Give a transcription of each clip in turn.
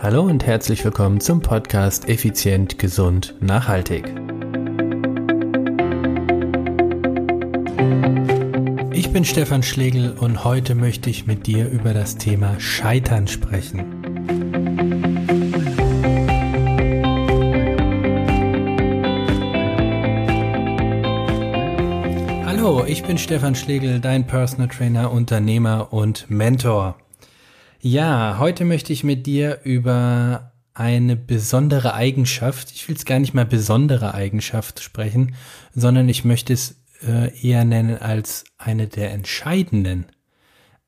Hallo und herzlich willkommen zum Podcast Effizient, Gesund, Nachhaltig. Ich bin Stefan Schlegel und heute möchte ich mit dir über das Thema Scheitern sprechen. Hallo, ich bin Stefan Schlegel, dein Personal Trainer, Unternehmer und Mentor. Ja, heute möchte ich mit dir über eine besondere Eigenschaft, ich will es gar nicht mal besondere Eigenschaft sprechen, sondern ich möchte es äh, eher nennen als eine der entscheidenden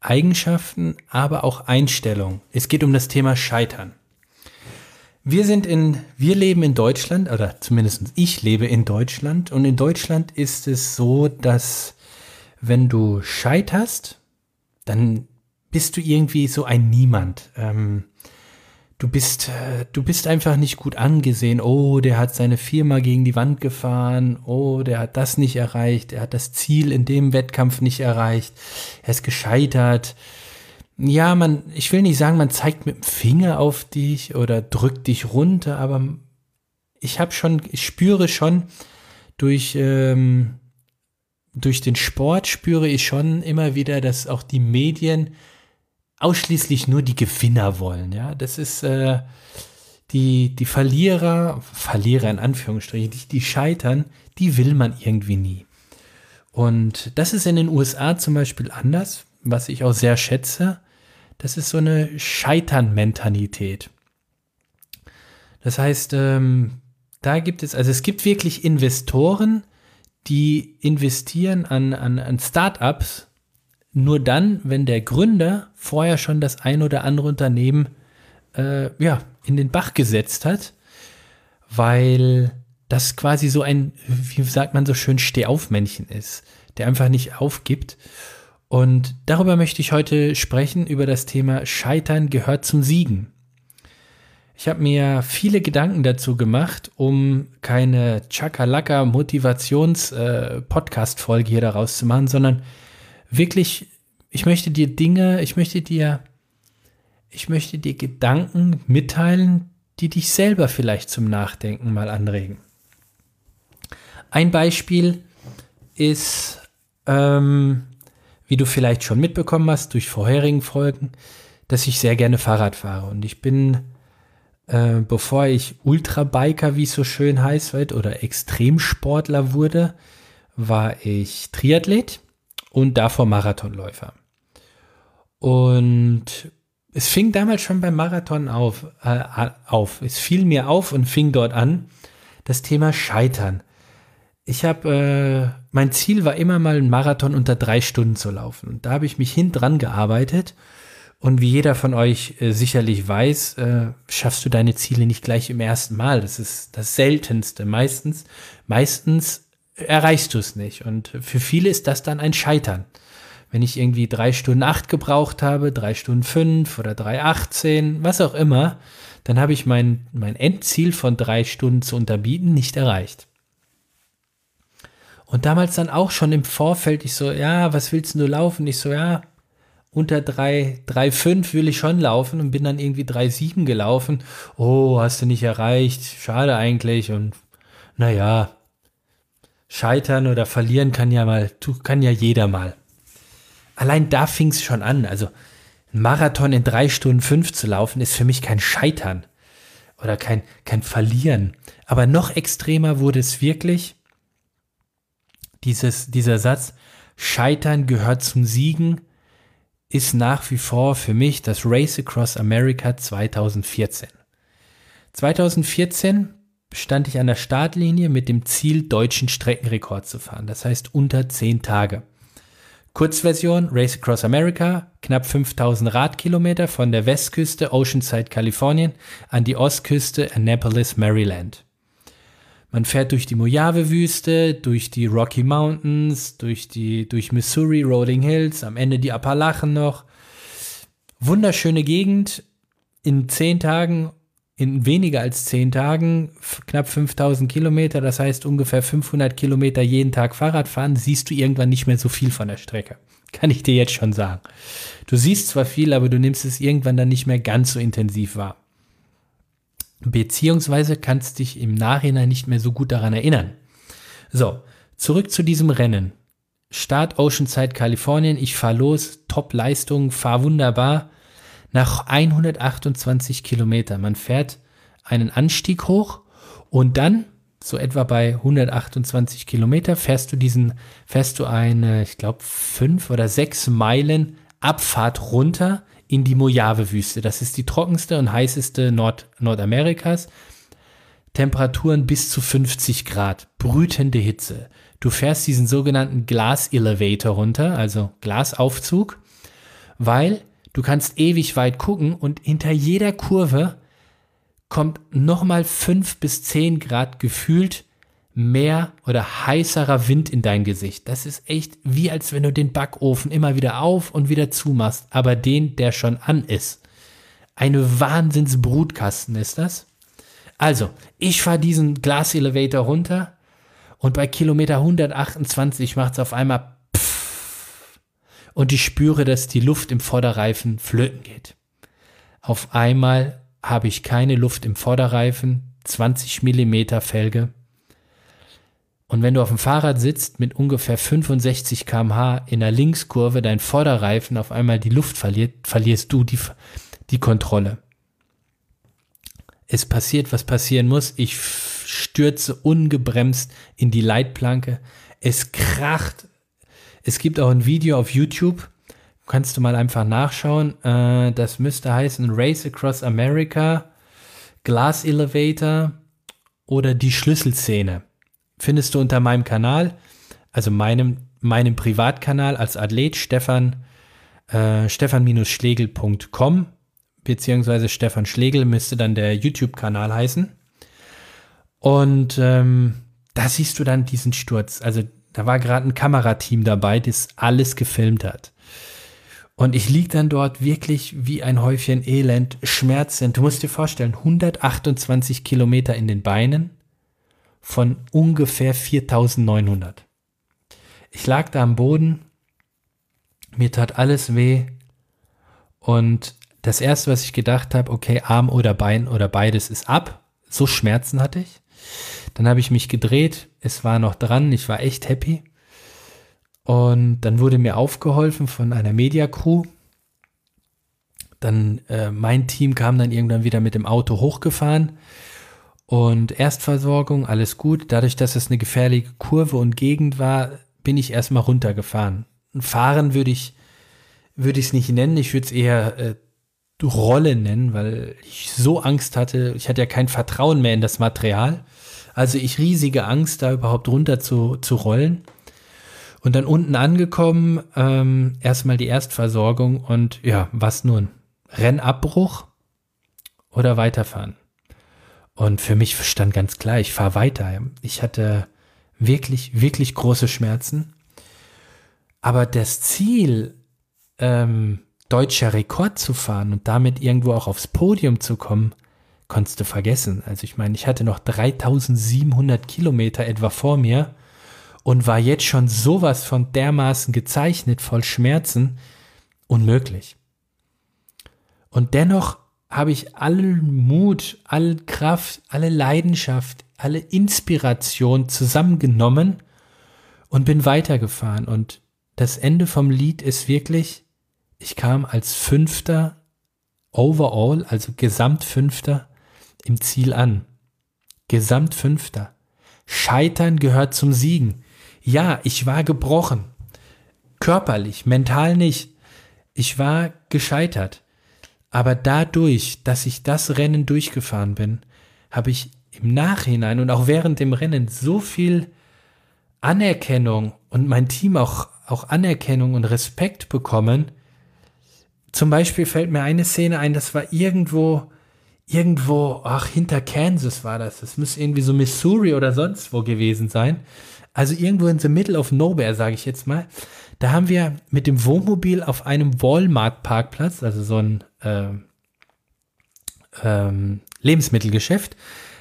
Eigenschaften, aber auch Einstellung. Es geht um das Thema Scheitern. Wir sind in, wir leben in Deutschland, oder zumindest ich lebe in Deutschland, und in Deutschland ist es so, dass wenn du scheiterst, dann bist du irgendwie so ein Niemand. Ähm, du bist, äh, du bist einfach nicht gut angesehen. Oh, der hat seine Firma gegen die Wand gefahren. Oh, der hat das nicht erreicht. Er hat das Ziel in dem Wettkampf nicht erreicht. Er ist gescheitert. Ja, man, ich will nicht sagen, man zeigt mit dem Finger auf dich oder drückt dich runter, aber ich habe schon, ich spüre schon durch, ähm, durch den Sport spüre ich schon immer wieder, dass auch die Medien ausschließlich nur die Gewinner wollen. Ja, das ist äh, die, die Verlierer, Verlierer in Anführungsstrichen, die, die scheitern, die will man irgendwie nie. Und das ist in den USA zum Beispiel anders, was ich auch sehr schätze. Das ist so eine Scheitern-Mentalität. Das heißt, ähm, da gibt es, also es gibt wirklich Investoren, die investieren an, an, an Startups, nur dann, wenn der Gründer vorher schon das ein oder andere Unternehmen äh, ja, in den Bach gesetzt hat, weil das quasi so ein, wie sagt man so schön, Stehaufmännchen ist, der einfach nicht aufgibt. Und darüber möchte ich heute sprechen, über das Thema Scheitern gehört zum Siegen. Ich habe mir viele Gedanken dazu gemacht, um keine Chakalaka Motivations äh, hier daraus zu machen, sondern wirklich, ich möchte dir Dinge, ich möchte dir, ich möchte dir Gedanken mitteilen, die dich selber vielleicht zum Nachdenken mal anregen. Ein Beispiel ist, ähm, wie du vielleicht schon mitbekommen hast durch vorherigen Folgen, dass ich sehr gerne Fahrrad fahre. Und ich bin, äh, bevor ich Ultrabiker, wie es so schön heißt, oder Extremsportler wurde, war ich Triathlet und davor Marathonläufer. Und es fing damals schon beim Marathon auf, äh, auf. Es fiel mir auf und fing dort an, das Thema Scheitern. Ich habe, äh, mein Ziel war immer mal einen Marathon unter drei Stunden zu laufen. Und da habe ich mich hin dran gearbeitet. Und wie jeder von euch äh, sicherlich weiß, äh, schaffst du deine Ziele nicht gleich im ersten Mal. Das ist das Seltenste. Meistens, meistens erreichst du es nicht. Und für viele ist das dann ein Scheitern. Wenn ich irgendwie drei Stunden acht gebraucht habe, drei Stunden fünf oder drei achtzehn, was auch immer, dann habe ich mein, mein Endziel von drei Stunden zu unterbieten nicht erreicht. Und damals dann auch schon im Vorfeld, ich so, ja, was willst du laufen? Ich so, ja, unter drei, drei fünf will ich schon laufen und bin dann irgendwie drei sieben gelaufen. Oh, hast du nicht erreicht? Schade eigentlich. Und naja, scheitern oder verlieren kann ja mal, kann ja jeder mal. Allein da fing es schon an. Also ein Marathon in drei Stunden fünf zu laufen, ist für mich kein Scheitern oder kein, kein Verlieren. Aber noch extremer wurde es wirklich, dieses, dieser Satz, Scheitern gehört zum Siegen, ist nach wie vor für mich das Race Across America 2014. 2014 stand ich an der Startlinie mit dem Ziel, deutschen Streckenrekord zu fahren. Das heißt unter 10 Tage. Kurzversion Race Across America, knapp 5000 Radkilometer von der Westküste Oceanside, Kalifornien an die Ostküste Annapolis, Maryland. Man fährt durch die Mojave-Wüste, durch die Rocky Mountains, durch die, durch Missouri, Rolling Hills, am Ende die Appalachen noch. Wunderschöne Gegend. In zehn Tagen in weniger als zehn Tagen knapp 5000 Kilometer, das heißt ungefähr 500 Kilometer jeden Tag Fahrrad fahren, siehst du irgendwann nicht mehr so viel von der Strecke. Kann ich dir jetzt schon sagen. Du siehst zwar viel, aber du nimmst es irgendwann dann nicht mehr ganz so intensiv wahr. Beziehungsweise kannst dich im Nachhinein nicht mehr so gut daran erinnern. So, zurück zu diesem Rennen. Start Oceanside, Kalifornien. Ich fahre los, Top-Leistung, fahr wunderbar. Nach 128 Kilometer. Man fährt einen Anstieg hoch und dann, so etwa bei 128 Kilometer, fährst du diesen, fährst du eine, ich glaube, fünf oder sechs Meilen Abfahrt runter in die Mojave-Wüste. Das ist die trockenste und heißeste Nord Nordamerikas. Temperaturen bis zu 50 Grad, brütende Hitze. Du fährst diesen sogenannten Glass Elevator runter, also Glasaufzug, weil du kannst ewig weit gucken und hinter jeder Kurve kommt nochmal 5 bis 10 Grad gefühlt mehr oder heißerer Wind in dein Gesicht. Das ist echt wie als wenn du den Backofen immer wieder auf und wieder zumachst, aber den, der schon an ist. Eine Wahnsinnsbrutkasten ist das. Also, ich fahre diesen Glaselevator runter und bei Kilometer 128 macht es auf einmal und ich spüre, dass die Luft im Vorderreifen flöten geht. Auf einmal habe ich keine Luft im Vorderreifen, 20 Millimeter Felge. Und wenn du auf dem Fahrrad sitzt mit ungefähr 65 kmh in der Linkskurve, dein Vorderreifen auf einmal die Luft verliert, verlierst du die, die Kontrolle. Es passiert, was passieren muss. Ich stürze ungebremst in die Leitplanke. Es kracht. Es gibt auch ein Video auf YouTube. Kannst du mal einfach nachschauen. Äh, das müsste heißen Race Across America, Glass Elevator oder die Schlüsselszene. Findest du unter meinem Kanal, also meinem, meinem Privatkanal als Athlet Stefan, äh, stefan-schlegel.com beziehungsweise Stefan Schlegel müsste dann der YouTube-Kanal heißen. Und ähm, da siehst du dann diesen Sturz. Also da war gerade ein Kamerateam dabei, das alles gefilmt hat. Und ich lieg dann dort wirklich wie ein Häufchen Elend, schmerzend. Du musst dir vorstellen, 128 Kilometer in den Beinen von ungefähr 4900. Ich lag da am Boden, mir tat alles weh und das erste, was ich gedacht habe, okay, Arm oder Bein oder beides ist ab. So Schmerzen hatte ich. Dann habe ich mich gedreht, es war noch dran, ich war echt happy. Und dann wurde mir aufgeholfen von einer Media-Crew. Dann äh, mein Team kam dann irgendwann wieder mit dem Auto hochgefahren. Und Erstversorgung, alles gut. Dadurch, dass es eine gefährliche Kurve und Gegend war, bin ich erstmal runtergefahren. Fahren würde ich würde ich es nicht nennen, ich würde es eher äh, Rolle nennen, weil ich so Angst hatte. Ich hatte ja kein Vertrauen mehr in das Material. Also ich riesige Angst, da überhaupt runter zu, zu rollen. Und dann unten angekommen, ähm, erstmal die Erstversorgung und ja, was nun? Rennabbruch oder weiterfahren? Und für mich stand ganz klar, ich fahre weiter. Ich hatte wirklich, wirklich große Schmerzen. Aber das Ziel, ähm, deutscher Rekord zu fahren und damit irgendwo auch aufs Podium zu kommen, konntest du vergessen. Also ich meine, ich hatte noch 3700 Kilometer etwa vor mir und war jetzt schon sowas von dermaßen gezeichnet, voll Schmerzen, unmöglich. Und dennoch habe ich allen Mut, alle Kraft, alle Leidenschaft, alle Inspiration zusammengenommen und bin weitergefahren. Und das Ende vom Lied ist wirklich, ich kam als Fünfter overall, also Gesamtfünfter im Ziel an. Gesamtfünfter. Scheitern gehört zum Siegen. Ja, ich war gebrochen. Körperlich, mental nicht. Ich war gescheitert. Aber dadurch, dass ich das Rennen durchgefahren bin, habe ich im Nachhinein und auch während dem Rennen so viel Anerkennung und mein Team auch, auch Anerkennung und Respekt bekommen, zum Beispiel fällt mir eine Szene ein, das war irgendwo, irgendwo, ach, hinter Kansas war das. Das muss irgendwie so Missouri oder sonst wo gewesen sein. Also irgendwo in the middle of nowhere, sage ich jetzt mal. Da haben wir mit dem Wohnmobil auf einem Walmart-Parkplatz, also so ein äh, ähm, Lebensmittelgeschäft,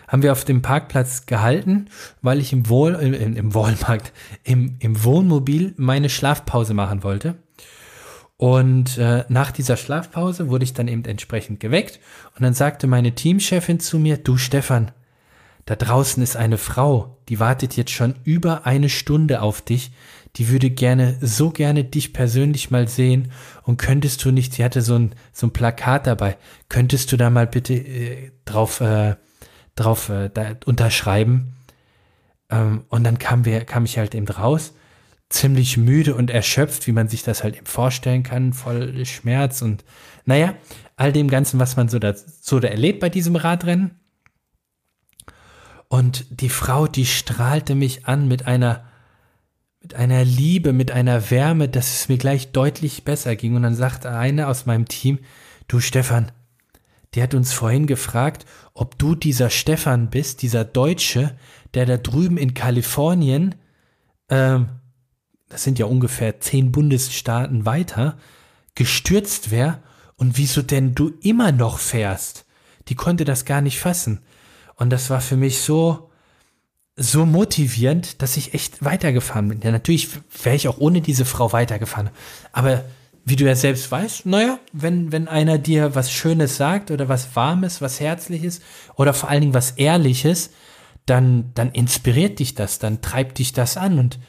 haben wir auf dem Parkplatz gehalten, weil ich im, Wohl, äh, im Walmart, im, im Wohnmobil meine Schlafpause machen wollte. Und äh, nach dieser Schlafpause wurde ich dann eben entsprechend geweckt. Und dann sagte meine Teamchefin zu mir, du Stefan, da draußen ist eine Frau, die wartet jetzt schon über eine Stunde auf dich, die würde gerne, so gerne dich persönlich mal sehen. Und könntest du nicht, sie hatte so ein, so ein Plakat dabei, könntest du da mal bitte äh, drauf, äh, drauf äh, da unterschreiben? Ähm, und dann kam, wir, kam ich halt eben raus ziemlich müde und erschöpft, wie man sich das halt eben vorstellen kann, voll Schmerz und naja, all dem Ganzen, was man so da, so da erlebt bei diesem Radrennen. Und die Frau, die strahlte mich an mit einer, mit einer Liebe, mit einer Wärme, dass es mir gleich deutlich besser ging. Und dann sagte eine aus meinem Team, du Stefan, die hat uns vorhin gefragt, ob du dieser Stefan bist, dieser Deutsche, der da drüben in Kalifornien ähm, das sind ja ungefähr zehn Bundesstaaten weiter, gestürzt wäre und wieso denn du immer noch fährst. Die konnte das gar nicht fassen. Und das war für mich so, so motivierend, dass ich echt weitergefahren bin. Ja, natürlich wäre ich auch ohne diese Frau weitergefahren. Aber wie du ja selbst weißt, naja, wenn, wenn einer dir was Schönes sagt oder was Warmes, was Herzliches oder vor allen Dingen was Ehrliches, dann, dann inspiriert dich das, dann treibt dich das an und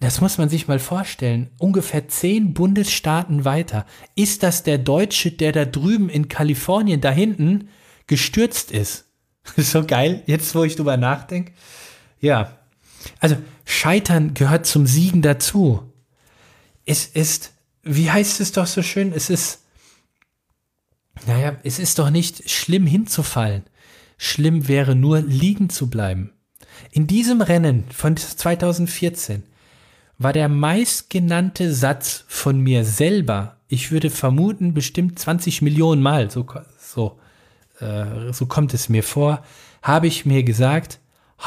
das muss man sich mal vorstellen. Ungefähr zehn Bundesstaaten weiter. Ist das der Deutsche, der da drüben in Kalifornien da hinten gestürzt ist? so geil, jetzt wo ich drüber nachdenke. Ja. Also, Scheitern gehört zum Siegen dazu. Es ist, wie heißt es doch so schön, es ist, naja, es ist doch nicht schlimm hinzufallen. Schlimm wäre nur liegen zu bleiben. In diesem Rennen von 2014 war der meistgenannte Satz von mir selber, ich würde vermuten, bestimmt 20 Millionen Mal, so, so, äh, so kommt es mir vor, habe ich mir gesagt,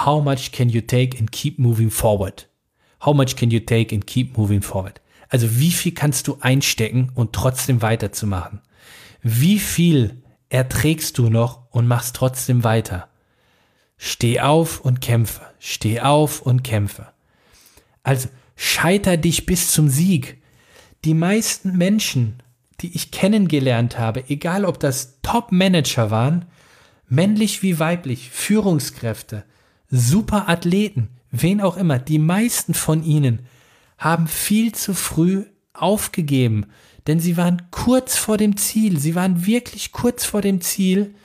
how much can you take and keep moving forward? How much can you take and keep moving forward? Also wie viel kannst du einstecken und trotzdem weiterzumachen? Wie viel erträgst du noch und machst trotzdem weiter? Steh auf und kämpfe. Steh auf und kämpfe. Also Scheiter dich bis zum Sieg. Die meisten Menschen, die ich kennengelernt habe, egal ob das Top-Manager waren, männlich wie weiblich, Führungskräfte, super Athleten, wen auch immer, die meisten von ihnen haben viel zu früh aufgegeben, denn sie waren kurz vor dem Ziel, sie waren wirklich kurz vor dem Ziel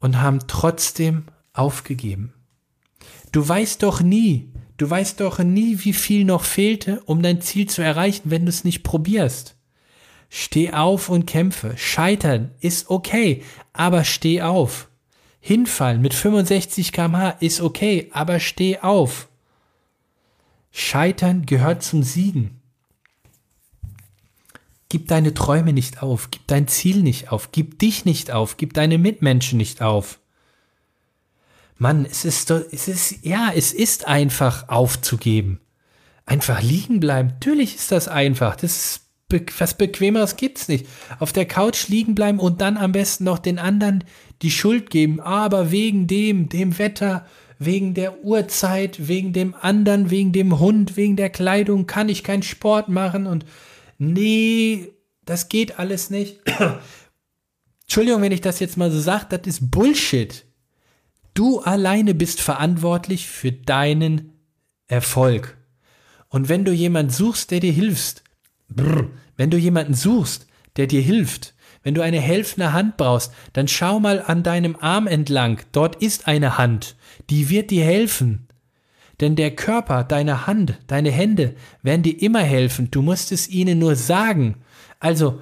und haben trotzdem aufgegeben. Du weißt doch nie, Du weißt doch nie, wie viel noch fehlte, um dein Ziel zu erreichen, wenn du es nicht probierst. Steh auf und kämpfe. Scheitern ist okay, aber steh auf. Hinfallen mit 65 kmh ist okay, aber steh auf. Scheitern gehört zum Siegen. Gib deine Träume nicht auf, gib dein Ziel nicht auf, gib dich nicht auf, gib deine Mitmenschen nicht auf. Mann, es ist es ist, ja, es ist einfach aufzugeben. Einfach liegen bleiben. Natürlich ist das einfach. Das ist be was Bequemeres gibt's nicht. Auf der Couch liegen bleiben und dann am besten noch den anderen die Schuld geben. Aber wegen dem, dem Wetter, wegen der Uhrzeit, wegen dem anderen, wegen dem Hund, wegen der Kleidung kann ich keinen Sport machen und nee, das geht alles nicht. Entschuldigung, wenn ich das jetzt mal so sage, das ist Bullshit. Du alleine bist verantwortlich für deinen Erfolg. Und wenn du jemanden suchst, der dir hilft, brr, wenn du jemanden suchst, der dir hilft, wenn du eine helfende Hand brauchst, dann schau mal an deinem Arm entlang. Dort ist eine Hand. Die wird dir helfen. Denn der Körper, deine Hand, deine Hände werden dir immer helfen. Du musst es ihnen nur sagen. Also,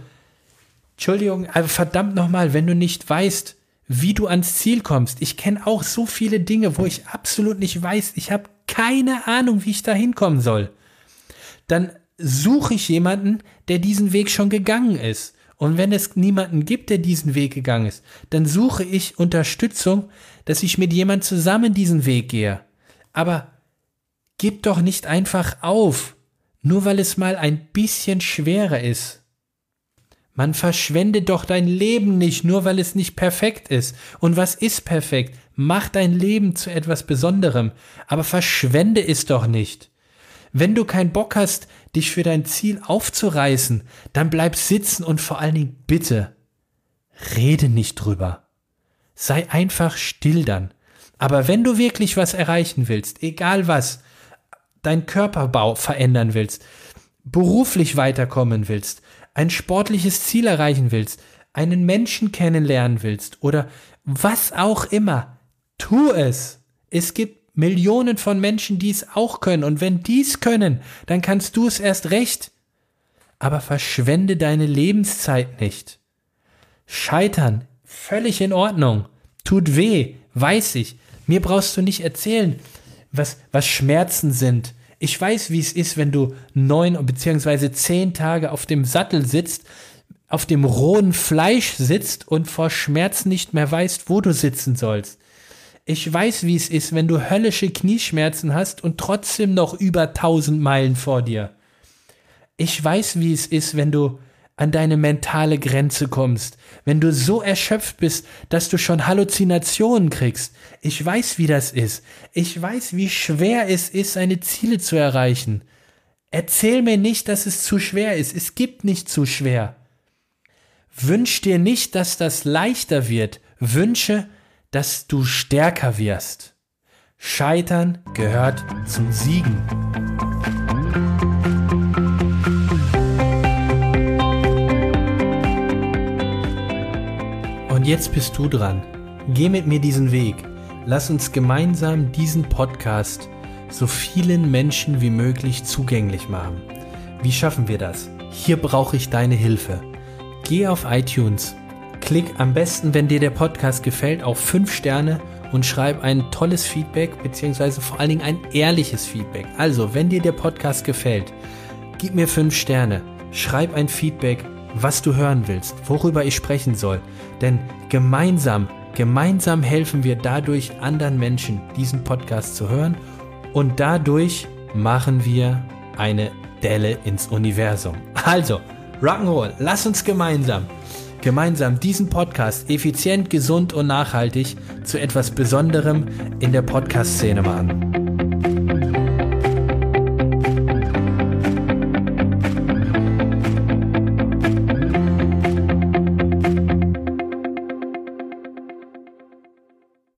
Entschuldigung, aber verdammt nochmal, wenn du nicht weißt, wie du ans Ziel kommst. Ich kenne auch so viele Dinge, wo ich absolut nicht weiß, ich habe keine Ahnung, wie ich da hinkommen soll. Dann suche ich jemanden, der diesen Weg schon gegangen ist. Und wenn es niemanden gibt, der diesen Weg gegangen ist, dann suche ich Unterstützung, dass ich mit jemand zusammen diesen Weg gehe. Aber gib doch nicht einfach auf, nur weil es mal ein bisschen schwerer ist. Man verschwende doch dein Leben nicht, nur weil es nicht perfekt ist. Und was ist perfekt? Mach dein Leben zu etwas Besonderem, aber verschwende es doch nicht. Wenn du keinen Bock hast, dich für dein Ziel aufzureißen, dann bleib sitzen und vor allen Dingen bitte, rede nicht drüber. Sei einfach still dann. Aber wenn du wirklich was erreichen willst, egal was, dein Körperbau verändern willst, beruflich weiterkommen willst, ein sportliches Ziel erreichen willst, einen Menschen kennenlernen willst oder was auch immer, tu es. Es gibt Millionen von Menschen, die es auch können. Und wenn die es können, dann kannst du es erst recht. Aber verschwende deine Lebenszeit nicht. Scheitern, völlig in Ordnung. Tut weh, weiß ich. Mir brauchst du nicht erzählen, was, was Schmerzen sind. Ich weiß, wie es ist, wenn du neun beziehungsweise zehn Tage auf dem Sattel sitzt, auf dem rohen Fleisch sitzt und vor Schmerzen nicht mehr weißt, wo du sitzen sollst. Ich weiß, wie es ist, wenn du höllische Knieschmerzen hast und trotzdem noch über tausend Meilen vor dir. Ich weiß, wie es ist, wenn du an deine mentale Grenze kommst, wenn du so erschöpft bist, dass du schon Halluzinationen kriegst. Ich weiß, wie das ist. Ich weiß, wie schwer es ist, seine Ziele zu erreichen. Erzähl mir nicht, dass es zu schwer ist. Es gibt nicht zu schwer. Wünsch dir nicht, dass das leichter wird. Wünsche, dass du stärker wirst. Scheitern gehört zum Siegen. Jetzt bist du dran. Geh mit mir diesen Weg. Lass uns gemeinsam diesen Podcast so vielen Menschen wie möglich zugänglich machen. Wie schaffen wir das? Hier brauche ich deine Hilfe. Geh auf iTunes Klick am besten, wenn dir der Podcast gefällt, auf 5 Sterne und schreib ein tolles Feedback, beziehungsweise vor allen Dingen ein ehrliches Feedback. Also, wenn dir der Podcast gefällt, gib mir 5 Sterne, schreib ein Feedback, was du hören willst, worüber ich sprechen soll. Denn gemeinsam, gemeinsam helfen wir dadurch anderen Menschen, diesen Podcast zu hören und dadurch machen wir eine Delle ins Universum. Also, Rock'n'Roll, lass uns gemeinsam gemeinsam diesen Podcast effizient, gesund und nachhaltig zu etwas Besonderem in der Podcast-Szene machen.